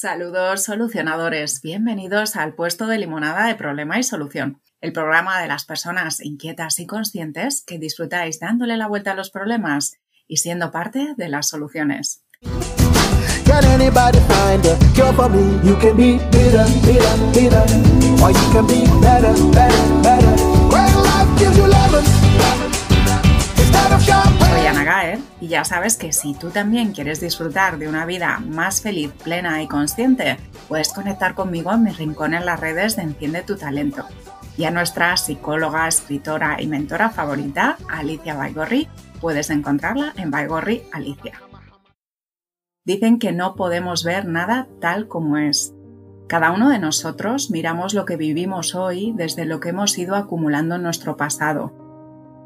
Saludos solucionadores, bienvenidos al puesto de limonada de problema y solución, el programa de las personas inquietas y conscientes que disfrutáis dándole la vuelta a los problemas y siendo parte de las soluciones. Soy Ana Gaer y ya sabes que si tú también quieres disfrutar de una vida más feliz, plena y consciente, puedes conectar conmigo en mi rincón en las redes de Enciende tu Talento. Y a nuestra psicóloga, escritora y mentora favorita, Alicia Baigorri, puedes encontrarla en Baigorri Alicia. Dicen que no podemos ver nada tal como es. Cada uno de nosotros miramos lo que vivimos hoy desde lo que hemos ido acumulando en nuestro pasado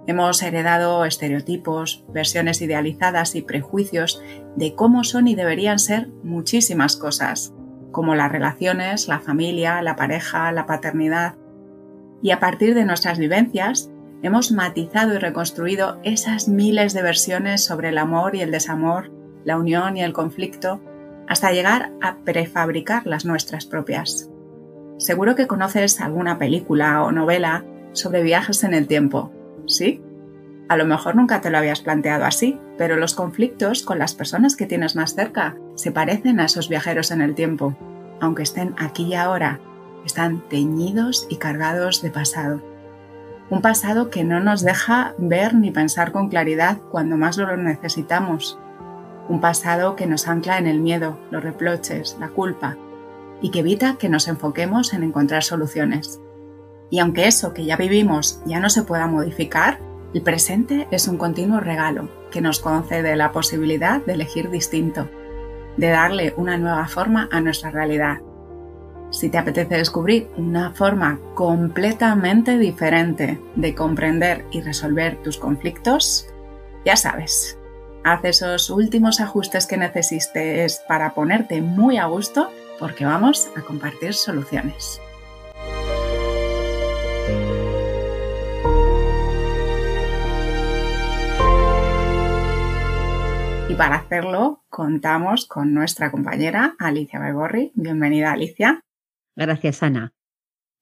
Hemos heredado estereotipos, versiones idealizadas y prejuicios de cómo son y deberían ser muchísimas cosas, como las relaciones, la familia, la pareja, la paternidad. Y a partir de nuestras vivencias, hemos matizado y reconstruido esas miles de versiones sobre el amor y el desamor, la unión y el conflicto, hasta llegar a prefabricar las nuestras propias. Seguro que conoces alguna película o novela sobre viajes en el tiempo, ¿sí? A lo mejor nunca te lo habías planteado así, pero los conflictos con las personas que tienes más cerca se parecen a esos viajeros en el tiempo, aunque estén aquí y ahora, están teñidos y cargados de pasado. Un pasado que no nos deja ver ni pensar con claridad cuando más lo necesitamos. Un pasado que nos ancla en el miedo, los reproches, la culpa, y que evita que nos enfoquemos en encontrar soluciones. Y aunque eso que ya vivimos ya no se pueda modificar, el presente es un continuo regalo que nos concede la posibilidad de elegir distinto, de darle una nueva forma a nuestra realidad. Si te apetece descubrir una forma completamente diferente de comprender y resolver tus conflictos, ya sabes, haz esos últimos ajustes que necesites para ponerte muy a gusto porque vamos a compartir soluciones. Y para hacerlo, contamos con nuestra compañera Alicia Baigorri. Bienvenida, Alicia. Gracias, Ana.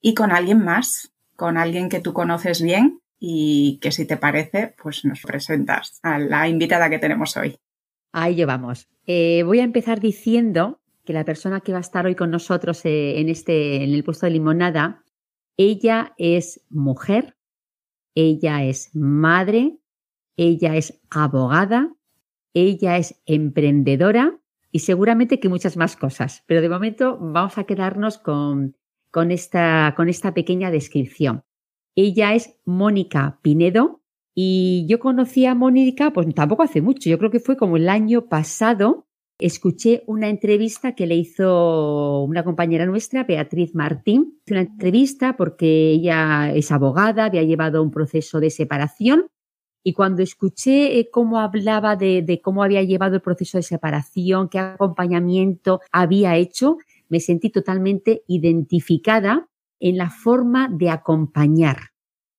Y con alguien más, con alguien que tú conoces bien y que si te parece, pues nos presentas a la invitada que tenemos hoy. Ahí llevamos. Eh, voy a empezar diciendo que la persona que va a estar hoy con nosotros eh, en este, en el puesto de limonada, ella es mujer, ella es madre, ella es abogada, ella es emprendedora y seguramente que muchas más cosas. Pero de momento vamos a quedarnos con, con, esta, con esta pequeña descripción. Ella es Mónica Pinedo y yo conocí a Mónica pues tampoco hace mucho, yo creo que fue como el año pasado. Escuché una entrevista que le hizo una compañera nuestra, Beatriz Martín. Una entrevista porque ella es abogada, había llevado un proceso de separación y cuando escuché eh, cómo hablaba de, cómo había llevado el proceso de separación, qué acompañamiento había hecho, me sentí totalmente identificada en la forma de acompañar.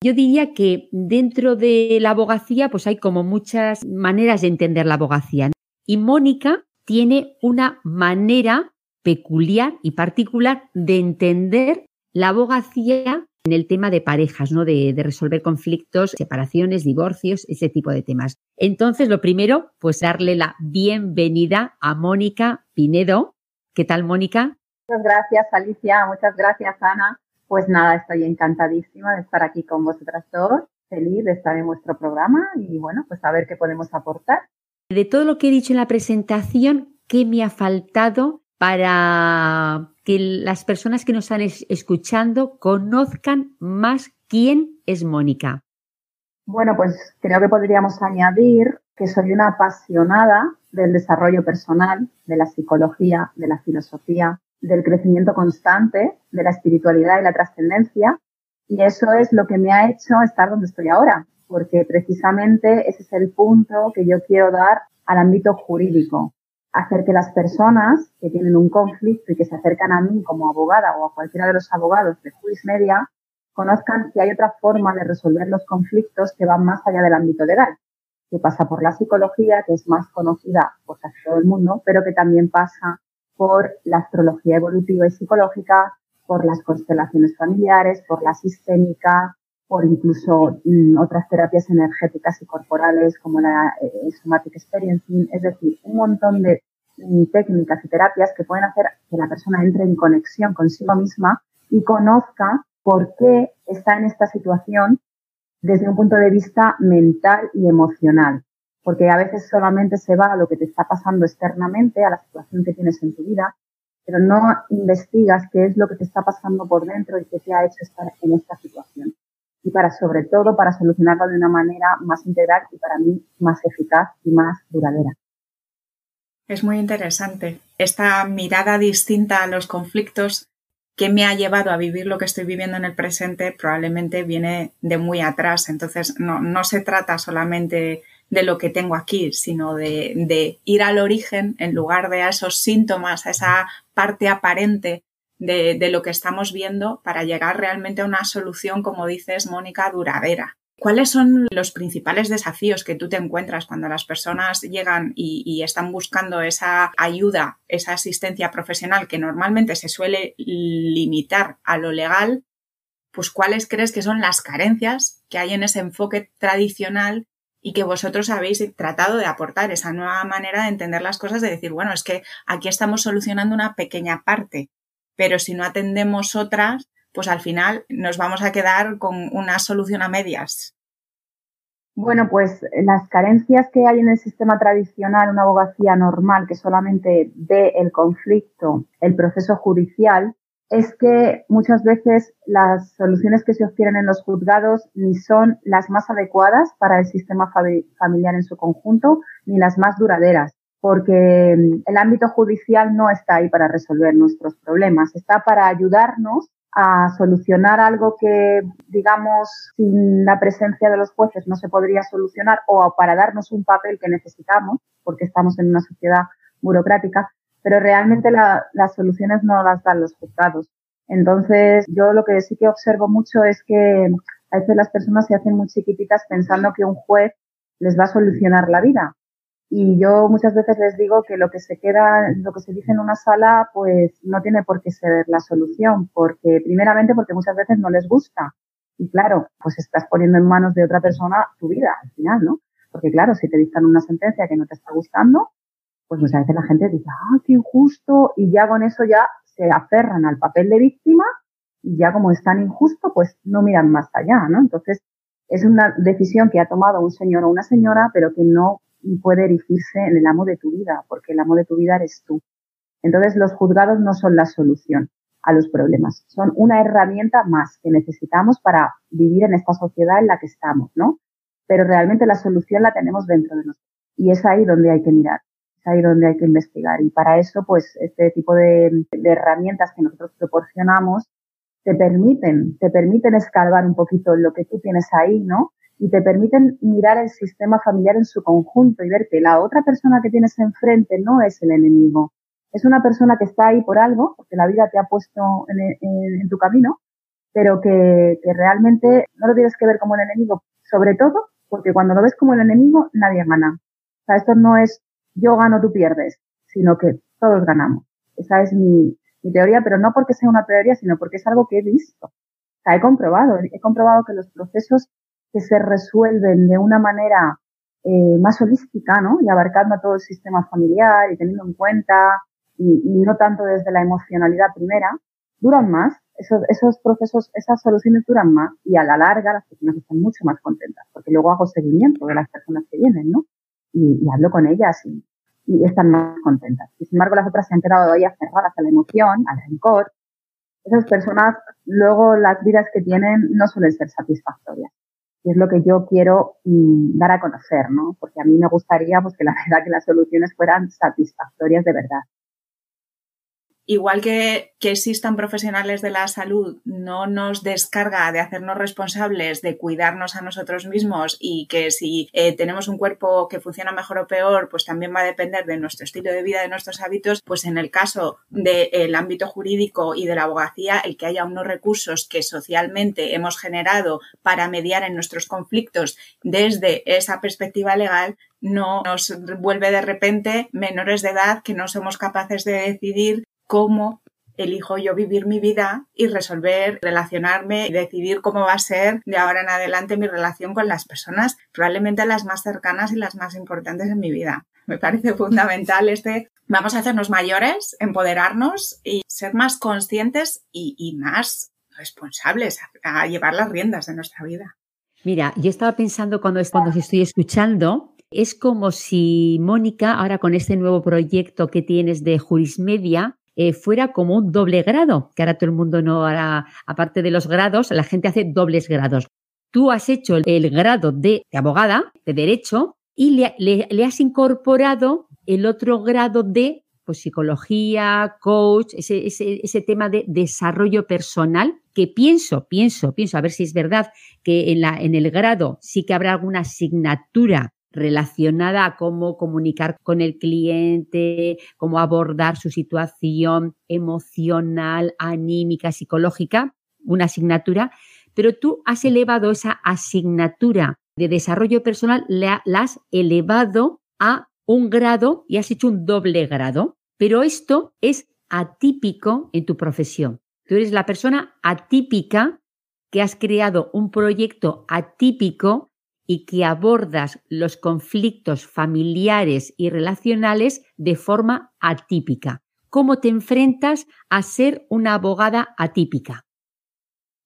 Yo diría que dentro de la abogacía, pues hay como muchas maneras de entender la abogacía. Y Mónica tiene una manera peculiar y particular de entender la abogacía en el tema de parejas, ¿no? De, resolver conflictos, separaciones, divorcios, ese tipo de temas. Entonces, lo primero, pues darle la bienvenida a Mónica Pinedo. ¿Qué tal, Mónica? Muchas gracias, Alicia. Muchas gracias, Ana. Pues nada, estoy encantadísima de estar aquí con vosotras dos. Feliz de estar en vuestro programa y bueno, pues a ver qué podemos aportar. De todo lo que he dicho en la presentación, ¿qué me ha faltado para que las personas que nos están escuchando conozcan más quién es Mónica. Bueno, pues creo que podríamos añadir que soy una apasionada del desarrollo personal, de la psicología, de la filosofía, del crecimiento constante, de la espiritualidad y la trascendencia. Y eso es lo que me ha hecho estar donde estoy ahora, porque precisamente ese es el punto que yo quiero dar al ámbito jurídico, hacer que las personas que tienen un conflicto y que se acercan a mí como abogada o a cualquiera de los abogados de Juiz Media conozcan que hay otra forma de resolver los conflictos que van más allá del ámbito legal, que pasa por la psicología, que es más conocida por todo el mundo, pero que también pasa por la astrología evolutiva y psicológica, por las constelaciones familiares, por la sistémica, por incluso mm, otras terapias energéticas y corporales como la eh, somatic experiencing, es decir, un montón de mm, técnicas y terapias que pueden hacer que la persona entre en conexión consigo misma y conozca por qué está en esta situación desde un punto de vista mental y emocional. Porque a veces solamente se va a lo que te está pasando externamente, a la situación que tienes en tu vida, pero no investigas qué es lo que te está pasando por dentro y qué te ha hecho estar en esta situación. Y para, sobre todo, para solucionarlo de una manera más integral y para mí más eficaz y más duradera. Es muy interesante. Esta mirada distinta a los conflictos que me ha llevado a vivir lo que estoy viviendo en el presente probablemente viene de muy atrás. Entonces, no, no se trata solamente de lo que tengo aquí, sino de, ir al origen en lugar de a esos síntomas, a esa parte aparente de, lo que estamos viendo para llegar realmente a una solución, como dices, Mónica, duradera. ¿Cuáles son los principales desafíos que tú te encuentras cuando las personas llegan y, están buscando esa ayuda, esa asistencia profesional que normalmente se suele limitar a lo legal? Pues cuáles crees que son las carencias que hay en ese enfoque tradicional y que vosotros habéis tratado de aportar esa nueva manera de entender las cosas, de decir, bueno, es que aquí estamos solucionando una pequeña parte, pero si no atendemos otras, pues al final nos vamos a quedar con una solución a medias. Bueno, pues las carencias que hay en el sistema tradicional, una abogacía normal que solamente ve el conflicto, el proceso judicial, es que muchas veces las soluciones que se obtienen en los juzgados ni son las más adecuadas para el sistema familiar en su conjunto, ni las más duraderas, porque el ámbito judicial no está ahí para resolver nuestros problemas, está para ayudarnos a solucionar algo que, digamos, sin la presencia de los jueces no se podría solucionar o para darnos un papel que necesitamos, porque estamos en una sociedad burocrática, pero realmente las soluciones no las dan los juzgados. Entonces, yo lo que sí que observo mucho es que a veces las personas se hacen muy chiquititas pensando que un juez les va a solucionar la vida. Y yo muchas veces les digo que lo que se queda, lo que se dice en una sala, pues no tiene por qué ser la solución, porque primeramente porque muchas veces no les gusta. Y claro, pues estás poniendo en manos de otra persona tu vida al final, ¿no? Porque claro, si te dictan una sentencia que no te está gustando, pues muchas veces la gente dice, ah, qué injusto, y ya con eso ya se aferran al papel de víctima y ya como es tan injusto, pues no miran más allá, ¿no? Entonces, es una decisión que ha tomado un señor o una señora, pero que no puede erigirse en el amo de tu vida, porque el amo de tu vida eres tú. Entonces, los juzgados no son la solución a los problemas, son una herramienta más que necesitamos para vivir en esta sociedad en la que estamos, ¿no? Pero realmente la solución la tenemos dentro de nosotros. Y es ahí donde hay que mirar, es ahí donde hay que investigar. Y para eso, pues, este tipo de, herramientas que nosotros proporcionamos te permiten, te permiten escarbar un poquito lo que tú tienes ahí, ¿no? Y te permiten mirar el sistema familiar en su conjunto y ver que la otra persona que tienes enfrente no es el enemigo. Es una persona que está ahí por algo, porque la vida te ha puesto en, tu camino, pero que, realmente no lo tienes que ver como el enemigo, sobre todo porque cuando lo ves como el enemigo, nadie gana. O sea, esto no es yo gano, tú pierdes, sino que todos ganamos. Esa es mi, mi teoría, pero no porque sea una teoría, sino porque es algo que he visto. O sea, he comprobado, he comprobado que los procesos que se resuelven de una manera eh, más holística, ¿no? Y abarcando todo el sistema familiar y teniendo en cuenta y, no tanto desde la emocionalidad primera, duran más. Esos, esos procesos, esas soluciones duran más y a la larga las personas están mucho más contentas porque luego hago seguimiento de las personas que vienen, ¿no? Y, hablo con ellas y, y, están más contentas. Y sin embargo las otras se han quedado ahí aferradas a la emoción, al rencor. Esas personas luego las vidas que tienen no suelen ser satisfactorias y es lo que yo quiero mm, dar a conocer, ¿no? Porque a mí me gustaría pues, que la verdad que las soluciones fueran satisfactorias de verdad. Igual que, que, existan profesionales de la salud, no nos descarga de hacernos responsables de cuidarnos a nosotros mismos y que si eh, tenemos un cuerpo que funciona mejor o peor, pues también va a depender de nuestro estilo de vida, de nuestros hábitos, pues en el caso del ámbito jurídico y de la abogacía, el que haya unos recursos que socialmente hemos generado para mediar en nuestros conflictos desde esa perspectiva legal, no nos vuelve de repente menores de edad que no somos capaces de decidir cómo elijo yo vivir mi vida y resolver, relacionarme y decidir cómo va a ser de ahora en adelante mi relación con las personas, probablemente las más cercanas y las más importantes en mi vida. Me parece fundamental este, vamos a hacernos mayores, empoderarnos y ser más conscientes y, más responsables a, llevar las riendas de nuestra vida. Mira, yo estaba pensando cuando, cuando os estoy escuchando, es como si Mónica, ahora con este nuevo proyecto que tienes de Jurismedia, eh, fuera como un doble grado, que ahora todo el mundo no hará, aparte de los grados, la gente hace dobles grados. Tú has hecho el, grado de, abogada, de derecho, y le, has incorporado el otro grado de pues, psicología, coach, ese, ese, tema de desarrollo personal, que pienso, pienso, pienso, a ver si es verdad que en, la, en el grado sí que habrá alguna asignatura relacionada a cómo comunicar con el cliente, cómo abordar su situación emocional, anímica, psicológica, una asignatura, pero tú has elevado esa asignatura de desarrollo personal, la, has elevado a un grado y has hecho un doble grado, pero esto es atípico en tu profesión. Tú eres la persona atípica que has creado un proyecto atípico y que abordas los conflictos familiares y relacionales de forma atípica. ¿Cómo te enfrentas a ser una abogada atípica?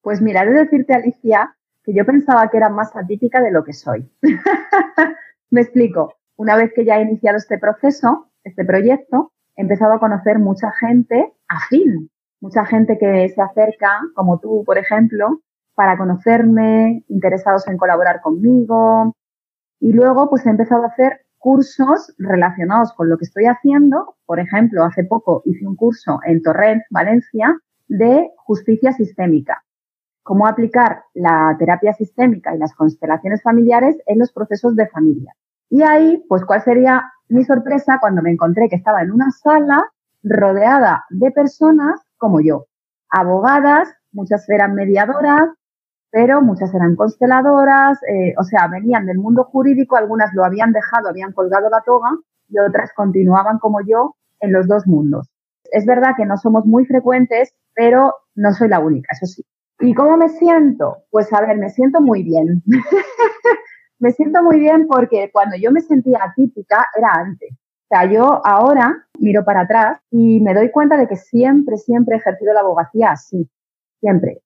Pues mira, de decirte, Alicia, que yo pensaba que era más atípica de lo que soy. Me explico. Una vez que ya he iniciado este proceso, este proyecto, he empezado a conocer mucha gente afín, mucha gente que se acerca, como tú, por ejemplo, para conocerme, interesados en colaborar conmigo. Y luego, pues he empezado a hacer cursos relacionados con lo que estoy haciendo. Por ejemplo, hace poco hice un curso en Torrent, Valencia, de justicia sistémica. Cómo aplicar la terapia sistémica y las constelaciones familiares en los procesos de familia. Y ahí, pues, ¿cuál sería mi sorpresa cuando me encontré que estaba en una sala rodeada de personas como yo? Abogadas, muchas eran mediadoras, pero muchas eran consteladoras, eh, o sea, venían del mundo jurídico, algunas lo habían dejado, habían colgado la toga y otras continuaban como yo en los dos mundos. Es verdad que no somos muy frecuentes, pero no soy la única, eso sí. ¿Y cómo me siento? Pues a ver, me siento muy bien. me siento muy bien porque cuando yo me sentía atípica era antes. O sea, yo ahora miro para atrás y me doy cuenta de que siempre, siempre he ejercido la abogacía así. Siempre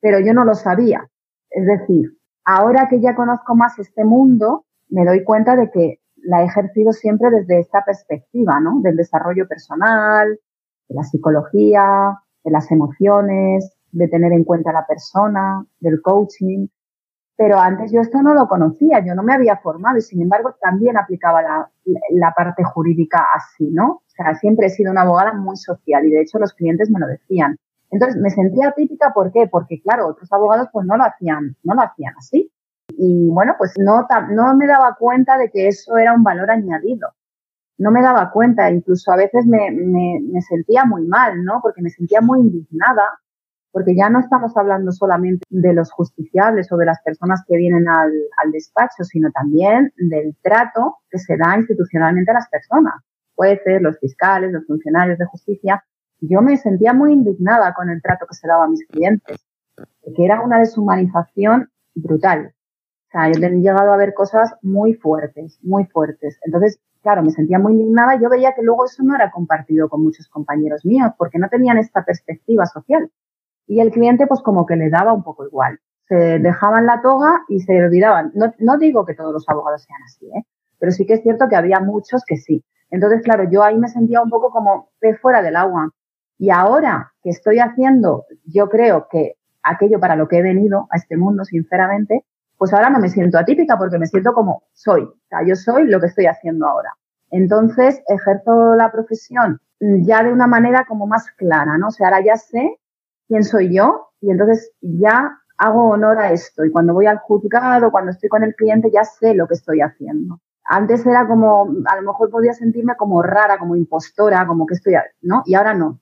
pero yo no lo sabía. Es decir, ahora que ya conozco más este mundo, me doy cuenta de que la he ejercido siempre desde esta perspectiva, ¿no? Del desarrollo personal, de la psicología, de las emociones, de tener en cuenta a la persona, del coaching. Pero antes yo esto no lo conocía, yo no me había formado y sin embargo también aplicaba la, parte jurídica así, ¿no? O sea, siempre he sido una abogada muy social y de hecho los clientes me lo decían. Entonces me sentía típica, ¿por qué? Porque claro, otros abogados pues no lo hacían, no lo hacían así. Y bueno, pues no, no me daba cuenta de que eso era un valor añadido. No me daba cuenta, incluso a veces me, me, me sentía muy mal, ¿no? Porque me sentía muy indignada, porque ya no estamos hablando solamente de los justiciables o de las personas que vienen al, al despacho, sino también del trato que se da institucionalmente a las personas, jueces, los fiscales, los funcionarios de justicia, yo me sentía muy indignada con el trato que se daba a mis clientes, que era una deshumanización brutal. O sea, yo he llegado a ver cosas muy fuertes, muy fuertes. Entonces, claro, me sentía muy indignada yo veía que luego eso no era compartido con muchos compañeros míos porque no tenían esta perspectiva social. Y el cliente, pues como que le daba un poco igual. Se dejaban la toga y se olvidaban. No, no digo que todos los abogados sean así, ¿eh? pero sí que es cierto que había muchos que sí. Entonces, claro, yo ahí me sentía un poco como fuera del agua. Y ahora que estoy haciendo, yo creo que aquello para lo que he venido a este mundo, sinceramente, pues ahora no me siento atípica porque me siento como soy. O sea, yo soy lo que estoy haciendo ahora. Entonces ejerzo la profesión ya de una manera como más clara, ¿no? O sea, ahora ya sé quién soy yo y entonces ya hago honor a esto. Y cuando voy al juzgado, cuando estoy con el cliente, ya sé lo que estoy haciendo. Antes era como, a lo mejor podía sentirme como rara, como impostora, como que estoy, ¿no? Y ahora no.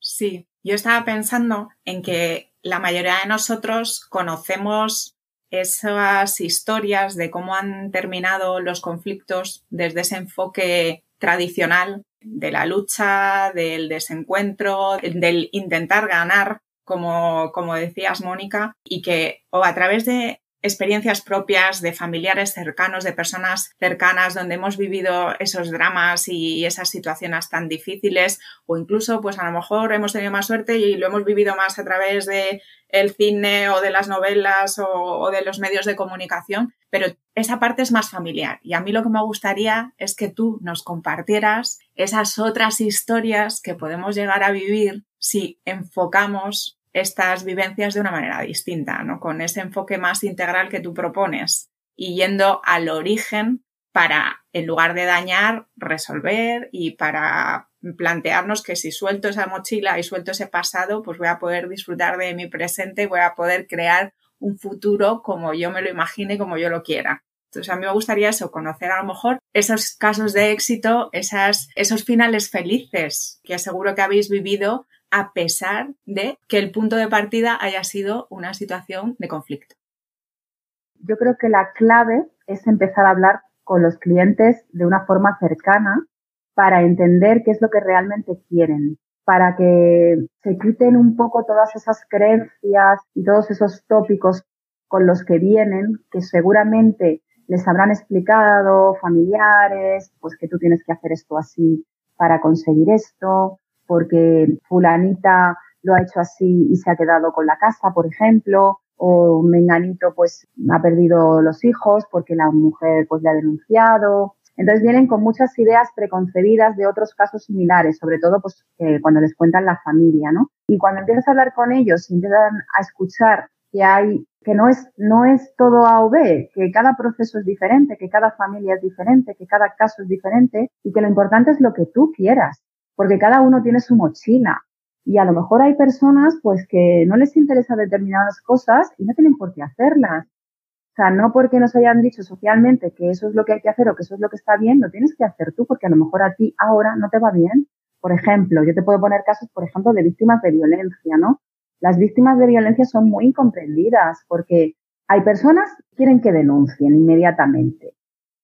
Sí, yo estaba pensando en que la mayoría de nosotros conocemos esas historias de cómo han terminado los conflictos desde ese enfoque tradicional de la lucha, del desencuentro, del intentar ganar, como, como decías, Mónica, y que o a través de experiencias propias de familiares cercanos, de personas cercanas donde hemos vivido esos dramas y esas situaciones tan difíciles o incluso pues a lo mejor hemos tenido más suerte y lo hemos vivido más a través de el cine o de las novelas o, de los medios de comunicación, pero esa parte es más familiar. Y a mí lo que me gustaría es que tú nos compartieras esas otras historias que podemos llegar a vivir si enfocamos estas vivencias de una manera distinta, ¿no? Con ese enfoque más integral que tú propones y yendo al origen para, en lugar de dañar, resolver y para plantearnos que si suelto esa mochila y suelto ese pasado, pues voy a poder disfrutar de mi presente y voy a poder crear un futuro como yo me lo imagine, como yo lo quiera. Entonces, a mí me gustaría eso, conocer a lo mejor esos casos de éxito, esas, esos finales felices que seguro que habéis vivido a pesar de que el punto de partida haya sido una situación de conflicto. Yo creo que la clave es empezar a hablar con los clientes de una forma cercana para entender qué es lo que realmente quieren, para que se quiten un poco todas esas creencias y todos esos tópicos con los que vienen, que seguramente les habrán explicado familiares, pues que tú tienes que hacer esto así para conseguir esto, porque fulanita lo ha hecho así y se ha quedado con la casa, por ejemplo, o menganito pues ha perdido los hijos porque la mujer pues le ha denunciado. Entonces vienen con muchas ideas preconcebidas de otros casos similares, sobre todo pues cuando les cuentan la familia, ¿no? Y cuando empiezas a hablar con ellos empiezan a escuchar que hay que no es no es todo A o B, que cada proceso es diferente, que cada familia es diferente, que cada caso es diferente y que lo importante es lo que tú quieras porque cada uno tiene su mochila. Y a lo mejor hay personas pues que no les interesa determinadas cosas y no tienen por qué hacerlas. O sea, no porque nos hayan dicho socialmente que eso es lo que hay que hacer o que eso es lo que está bien, lo tienes que hacer tú porque a lo mejor a ti ahora no te va bien. Por ejemplo, yo te puedo poner casos, por ejemplo, de víctimas de violencia, ¿no? Las víctimas de violencia son muy incomprendidas porque hay personas que quieren que denuncien inmediatamente,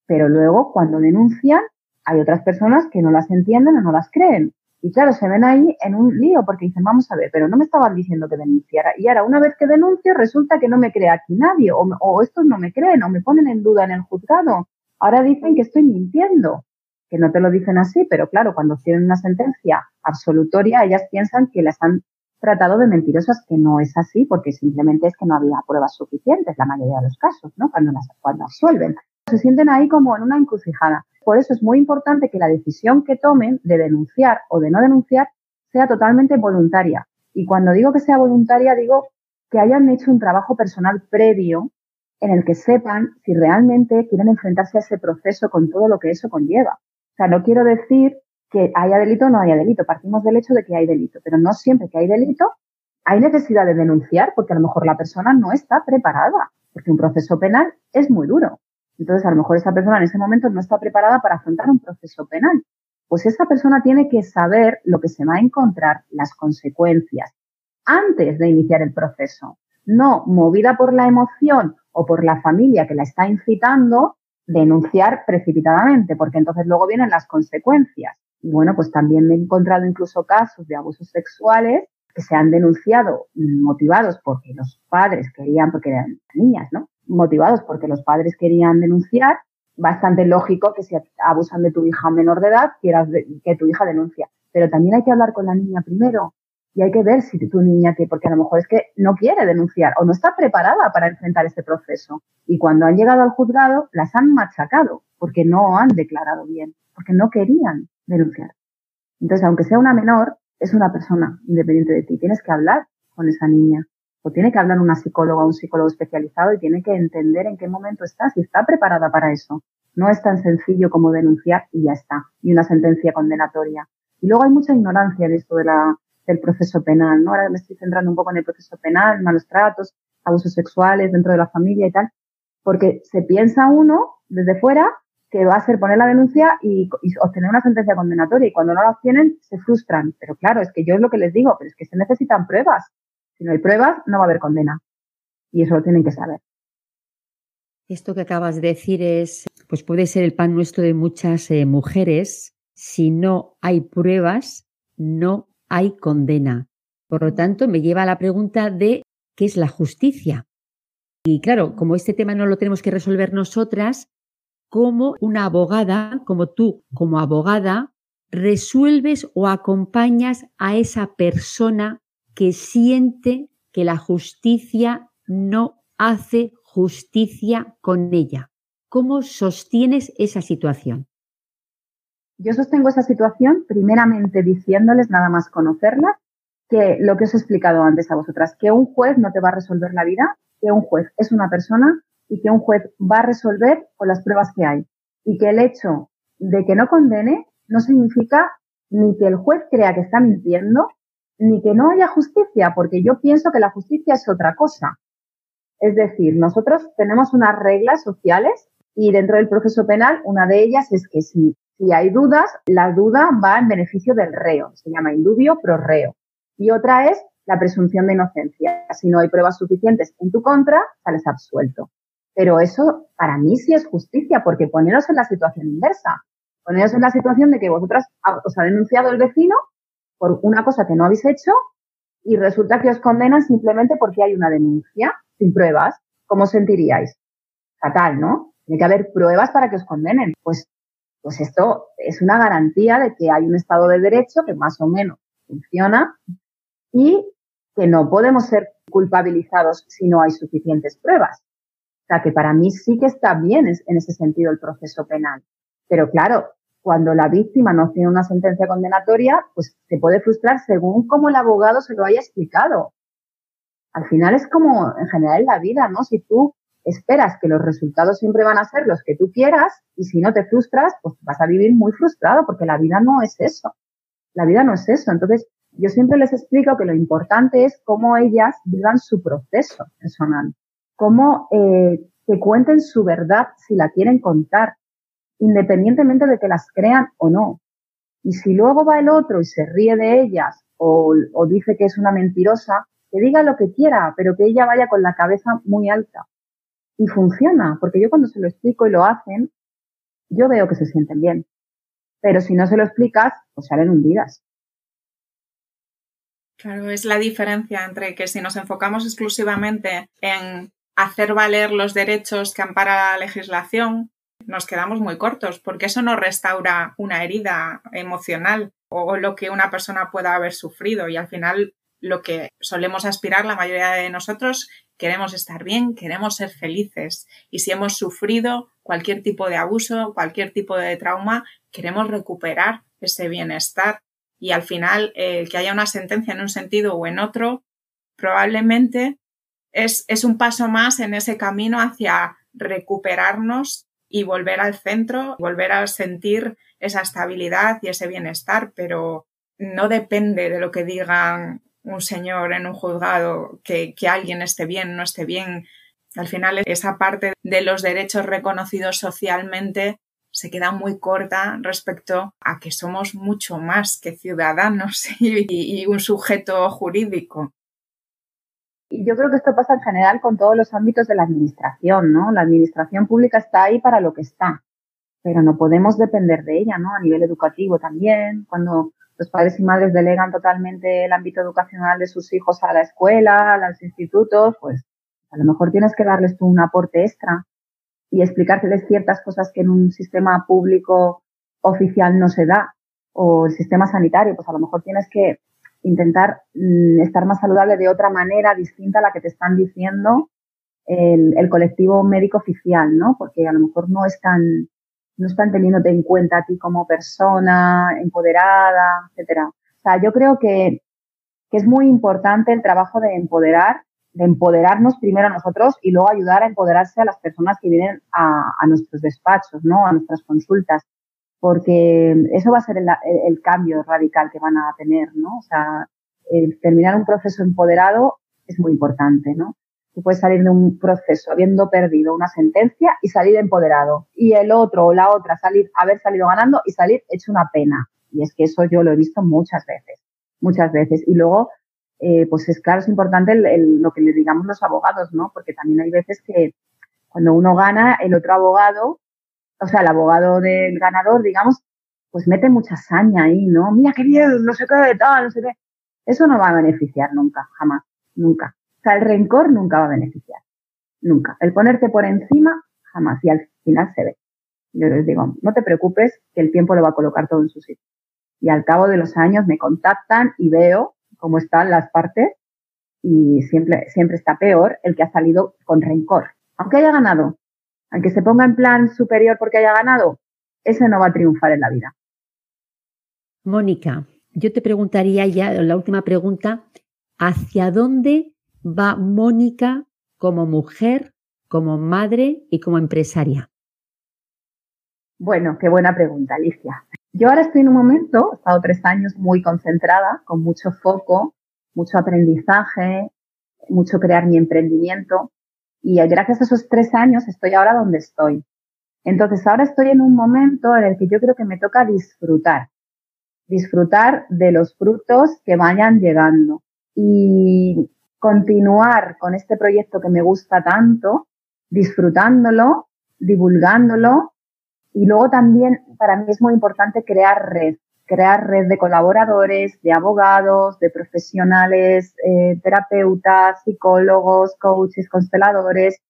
pero luego cuando denuncian hay otras personas que no las entienden o no las creen. Y claro, se ven ahí en un lío porque dicen, vamos a ver, pero no me estaban diciendo que denunciara. Y ahora, una vez que denuncio, resulta que no me cree aquí nadie, o, o estos no me creen, o me ponen en duda en el juzgado. Ahora dicen que estoy mintiendo, que no te lo dicen así, pero claro, cuando tienen una sentencia absolutoria, ellas piensan que las han tratado de mentirosas, que no es así, porque simplemente es que no había pruebas suficientes, la mayoría de los casos, ¿no? Cuando las, cuando absuelven. Se sienten ahí como en una encrucijada. Por eso es muy importante que la decisión que tomen de denunciar o de no denunciar sea totalmente voluntaria. Y cuando digo que sea voluntaria, digo que hayan hecho un trabajo personal previo en el que sepan si realmente quieren enfrentarse a ese proceso con todo lo que eso conlleva. O sea, no quiero decir que haya delito o no haya delito. Partimos del hecho de que hay delito, pero no siempre que hay delito hay necesidad de denunciar porque a lo mejor la persona no está preparada, porque un proceso penal es muy duro. Entonces, a lo mejor esa persona en ese momento no está preparada para afrontar un proceso penal. Pues esa persona tiene que saber lo que se va a encontrar, las consecuencias, antes de iniciar el proceso. No movida por la emoción o por la familia que la está incitando, denunciar precipitadamente, porque entonces luego vienen las consecuencias. Y bueno, pues también he encontrado incluso casos de abusos sexuales que se han denunciado motivados porque los padres querían, porque eran niñas, ¿no? Motivados porque los padres querían denunciar, bastante lógico que si abusan de tu hija menor de edad, quieras que tu hija denuncia. Pero también hay que hablar con la niña primero y hay que ver si tu niña, que, porque a lo mejor es que no quiere denunciar o no está preparada para enfrentar este proceso. Y cuando han llegado al juzgado, las han machacado porque no han declarado bien, porque no querían denunciar. Entonces, aunque sea una menor, es una persona independiente de ti. Tienes que hablar con esa niña o tiene que hablar una psicóloga o un psicólogo especializado y tiene que entender en qué momento está, si está preparada para eso. No es tan sencillo como denunciar y ya está, y una sentencia condenatoria. Y luego hay mucha ignorancia de esto de la, del proceso penal, ¿no? Ahora me estoy centrando un poco en el proceso penal, malos tratos, abusos sexuales dentro de la familia y tal, porque se piensa uno desde fuera que va a ser poner la denuncia y, obtener una sentencia condenatoria y cuando no la obtienen se frustran. Pero claro, es que yo es lo que les digo, pero es que se necesitan pruebas. Si no hay pruebas, no va a haber condena. Y eso lo tienen que saber. Esto que acabas de decir es, pues puede ser el pan nuestro de muchas eh, mujeres. Si no hay pruebas, no hay condena. Por lo tanto, me lleva a la pregunta de qué es la justicia. Y claro, como este tema no lo tenemos que resolver nosotras, ¿cómo una abogada, como tú, como abogada, resuelves o acompañas a esa persona que siente que la justicia no hace justicia con ella? ¿Cómo sostienes esa situación? Yo sostengo esa situación primeramente diciéndoles nada más conocerla que lo que os he explicado antes a vosotras, que un juez no te va a resolver la vida, que un juez es una persona y que un juez va a resolver con las pruebas que hay. Y que el hecho de que no condene no significa ni que el juez crea que está mintiendo, ni que no haya justicia, porque yo pienso que la justicia es otra cosa. Es decir, nosotros tenemos unas reglas sociales y dentro del proceso penal una de ellas es que si, si hay dudas, la duda va en beneficio del reo. Se llama indubio pro reo y otra es la presunción de inocencia. Si no hay pruebas suficientes en tu contra, sales absuelto. Pero eso para mí sí es justicia, porque poneros en la situación inversa. Poneros en la situación de que vosotras os ha denunciado el vecino por una cosa que no habéis hecho y resulta que os condenan simplemente porque hay una denuncia sin pruebas. ¿Cómo sentiríais? Fatal, ¿no? Tiene que haber pruebas para que os condenen. Pues, pues esto es una garantía de que hay un Estado de Derecho que más o menos funciona y que no podemos ser culpabilizados si no hay suficientes pruebas. O sea, que para mí sí que está bien en ese sentido el proceso penal. Pero claro, cuando la víctima no tiene una sentencia condenatoria, pues se puede frustrar según cómo el abogado se lo haya explicado. Al final es como en general la vida, ¿no? Si tú esperas que los resultados siempre van a ser los que tú quieras y si no te frustras, pues vas a vivir muy frustrado porque la vida no es eso. La vida no es eso. Entonces, yo siempre les explico que lo importante es cómo ellas vivan su proceso personal, cómo eh, que cuenten su verdad si la quieren contar, independientemente de que las crean o no. Y si luego va el otro y se ríe de ellas o, dice que es una mentirosa, que diga lo que quiera, pero que ella vaya con la cabeza muy alta. Y funciona, porque yo cuando se lo explico y lo hacen, yo veo que se sienten bien. Pero si no se lo explicas, pues salen hundidas. Claro, es la diferencia entre que si nos enfocamos exclusivamente en hacer valer los derechos que ampara la legislación, nos quedamos muy cortos, porque eso no restaura una herida emocional o lo que una persona pueda haber sufrido. Y al final lo que solemos aspirar la mayoría de nosotros queremos estar bien, queremos ser felices. Y si hemos sufrido cualquier tipo de abuso, cualquier tipo de trauma, queremos recuperar ese bienestar. Y al final el que haya una sentencia en un sentido o en otro probablemente es, es un paso más en ese camino hacia recuperarnos y volver al centro, volver a sentir esa estabilidad y ese bienestar, pero no depende de lo que digan un señor en un juzgado que, que alguien esté bien, no esté bien. Al final esa parte de los derechos reconocidos socialmente se queda muy corta respecto a que somos mucho más que ciudadanos y, un sujeto jurídico. Y yo creo que esto pasa en general con todos los ámbitos de la administración, ¿no? La administración pública está ahí para lo que está, pero no podemos depender de ella, ¿no? A nivel educativo también, cuando los padres y madres delegan totalmente el ámbito educacional de sus hijos a la escuela, a los institutos, pues a lo mejor tienes que darles tú un aporte extra y explicárseles ciertas cosas que en un sistema público oficial no se da, o el sistema sanitario, pues a lo mejor tienes que intentar mm, estar más saludable de otra manera distinta a la que te están diciendo el, colectivo médico oficial, ¿no? Porque a lo mejor no están, no están teniéndote en cuenta a ti como persona empoderada, etcétera. O sea, yo creo que, que es muy importante el trabajo de empoderar de empoderarnos primero a nosotros y luego ayudar a empoderarse a las personas que vienen a, nuestros despachos, ¿no? A nuestras consultas. Porque eso va a ser el, cambio radical que van a tener, ¿no? O sea, terminar un proceso empoderado es muy importante, ¿no? Tú puedes salir de un proceso habiendo perdido una sentencia y salir empoderado. Y el otro o la otra salir, haber salido ganando y salir hecho una pena. Y es que eso yo lo he visto muchas veces, muchas veces. Y luego eh, pues es claro, es importante lo que le digamos los abogados, ¿no? Porque también hay veces que cuando uno gana, el otro abogado, o sea, el abogado del ganador, digamos, pues mete mucha saña ahí, ¿no? Mira qué bien, no sé qué, tal, no sé qué. Eso no va a beneficiar nunca, jamás, nunca. O sea, el rencor nunca va a beneficiar, nunca. El ponerte por encima, jamás. Y al final se ve. Yo les digo, no te preocupes, que el tiempo lo va a colocar todo en su sitio. Y al cabo de los años me contactan y veo cómo están las partes y siempre, siempre está peor el que ha salido con rencor. Aunque haya ganado, aunque se ponga en plan superior porque haya ganado, ese no va a triunfar en la vida. Mónica, yo te preguntaría ya, la última pregunta, ¿hacia dónde va Mónica como mujer, como madre y como empresaria? Bueno, qué buena pregunta, Alicia. Yo ahora estoy en un momento, he estado tres años muy concentrada, con mucho foco, mucho aprendizaje, mucho crear mi emprendimiento. Y gracias a esos tres años estoy ahora donde estoy. Entonces ahora estoy en un momento en el que yo creo que me toca disfrutar. Disfrutar de los frutos que vayan llegando. Y continuar con este proyecto que me gusta tanto, disfrutándolo, divulgándolo y luego también para mí es muy importante crear red, crear red de colaboradores, de abogados, de profesionales, eh, terapeutas, psicólogos, coaches, consteladores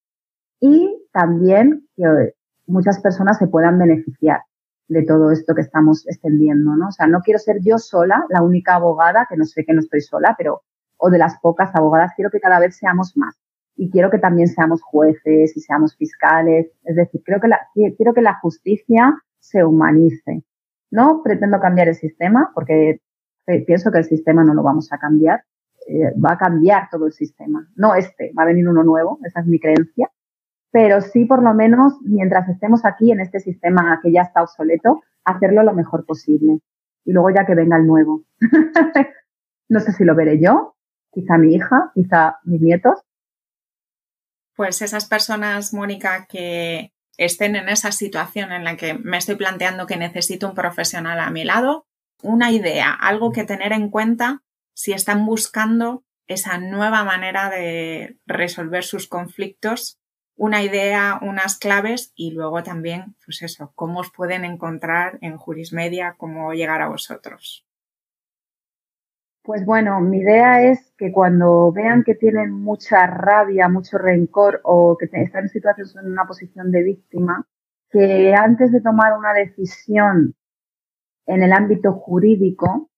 y también que muchas personas se puedan beneficiar de todo esto que estamos extendiendo, ¿no? O sea, no quiero ser yo sola, la única abogada, que no sé que no estoy sola, pero, o de las pocas abogadas, quiero que cada vez seamos más y quiero que también seamos jueces y seamos fiscales. Es decir, creo que la, quiero que la justicia se humanice. No pretendo cambiar el sistema porque pienso que el sistema no lo vamos a cambiar. Eh, va a cambiar todo el sistema. No este, va a venir uno nuevo, esa es mi creencia. Pero sí, por lo menos, mientras estemos aquí en este sistema que ya está obsoleto, hacerlo lo mejor posible. Y luego ya que venga el nuevo. no sé si lo veré yo, quizá mi hija, quizá mis nietos, pues esas personas, Mónica, que estén en esa situación en la que me estoy planteando que necesito un profesional a mi lado, una idea, algo que tener en cuenta si están buscando esa nueva manera de resolver sus conflictos, una idea, unas claves y luego también, pues eso, cómo os pueden encontrar en Jurismedia, cómo llegar a vosotros. Pues bueno, mi idea es que cuando vean que tienen mucha rabia, mucho rencor o que están en situaciones en una posición de víctima, que antes de tomar una decisión en el ámbito jurídico,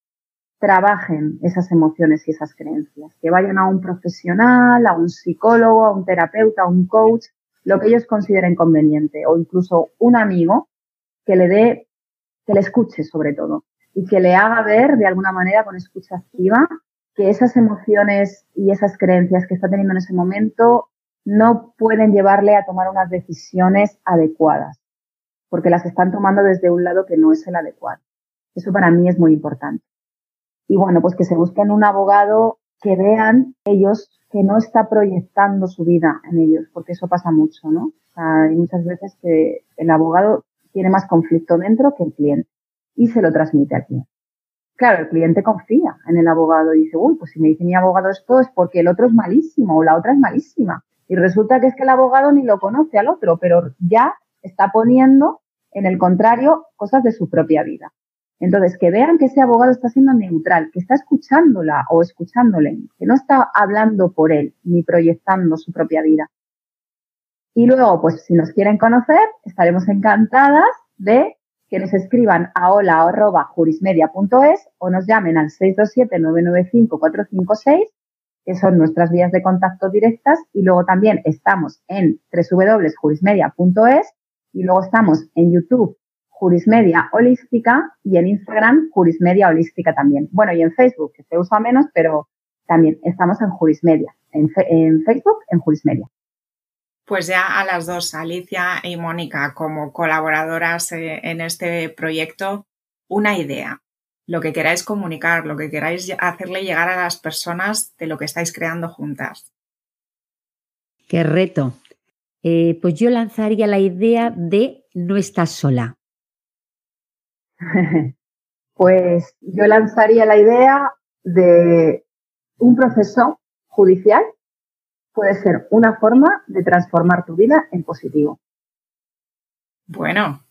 trabajen esas emociones y esas creencias, que vayan a un profesional, a un psicólogo, a un terapeuta, a un coach, lo que ellos consideren conveniente, o incluso un amigo que le dé, que le escuche sobre todo, y que le haga ver de alguna manera con escucha activa que esas emociones y esas creencias que está teniendo en ese momento no pueden llevarle a tomar unas decisiones adecuadas, porque las están tomando desde un lado que no es el adecuado. Eso para mí es muy importante. Y bueno, pues que se busquen un abogado que vean ellos que no está proyectando su vida en ellos, porque eso pasa mucho, ¿no? hay muchas veces que el abogado tiene más conflicto dentro que el cliente y se lo transmite al cliente. Claro, el cliente confía en el abogado y dice, uy, pues si me dice mi abogado esto es porque el otro es malísimo o la otra es malísima. Y resulta que es que el abogado ni lo conoce al otro, pero ya está poniendo en el contrario cosas de su propia vida. Entonces, que vean que ese abogado está siendo neutral, que está escuchándola o escuchándole, que no está hablando por él ni proyectando su propia vida. Y luego, pues si nos quieren conocer, estaremos encantadas de que nos escriban a hola.jurismedia.es o nos llamen al 627-995-456, que son nuestras vías de contacto directas, y luego también estamos en www.jurismedia.es y luego estamos en YouTube Jurismedia Holística y en Instagram Jurismedia Holística también. Bueno, y en Facebook, que se usa menos, pero también estamos en Jurismedia, en, en Facebook, en Jurismedia. Pues ya a las dos, Alicia y Mónica, como colaboradoras eh, en este proyecto, una idea, lo que queráis comunicar, lo que queráis hacerle llegar a las personas de lo que estáis creando juntas. Qué reto. Eh, pues yo lanzaría la idea de no estás sola. pues yo lanzaría la idea de un proceso judicial puede ser una forma de transformar tu vida en positivo. Bueno,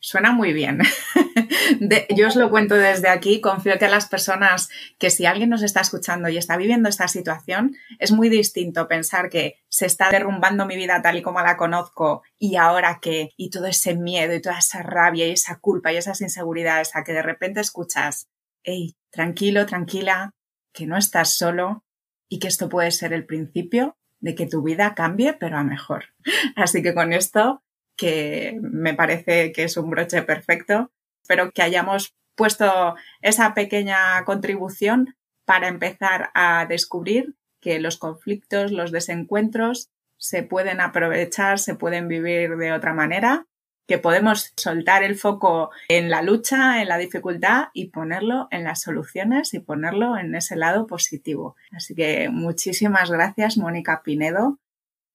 suena muy bien. yo os lo cuento desde aquí, confío que las personas, que si alguien nos está escuchando y está viviendo esta situación, es muy distinto pensar que se está derrumbando mi vida tal y como la conozco y ahora que, y todo ese miedo y toda esa rabia y esa culpa y esas inseguridades a que de repente escuchas, hey, tranquilo, tranquila, que no estás solo y que esto puede ser el principio de que tu vida cambie, pero a mejor. Así que con esto, que me parece que es un broche perfecto, espero que hayamos puesto esa pequeña contribución para empezar a descubrir que los conflictos, los desencuentros se pueden aprovechar, se pueden vivir de otra manera que podemos soltar el foco en la lucha, en la dificultad y ponerlo en las soluciones y ponerlo en ese lado positivo. Así que muchísimas gracias, Mónica Pinedo.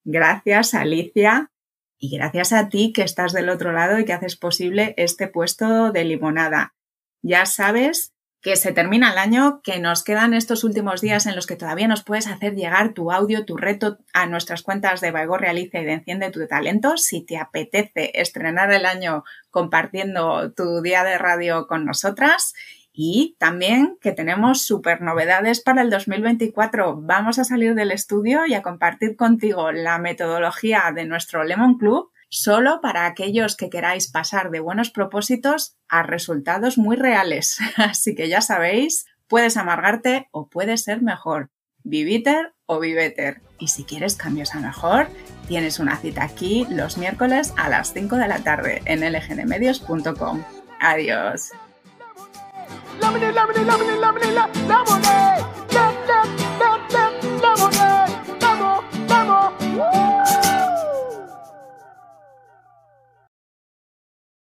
Gracias, Alicia. Y gracias a ti que estás del otro lado y que haces posible este puesto de limonada. Ya sabes que se termina el año, que nos quedan estos últimos días en los que todavía nos puedes hacer llegar tu audio, tu reto a nuestras cuentas de Baigor Realiza y de Enciende tu Talento. Si te apetece estrenar el año compartiendo tu día de radio con nosotras. Y también que tenemos súper novedades para el 2024. Vamos a salir del estudio y a compartir contigo la metodología de nuestro Lemon Club solo para aquellos que queráis pasar de buenos propósitos a resultados muy reales. Así que ya sabéis, puedes amargarte o puedes ser mejor. Viviter o viveter. Y si quieres cambios a mejor, tienes una cita aquí los miércoles a las 5 de la tarde en lgnmedios.com. Adiós.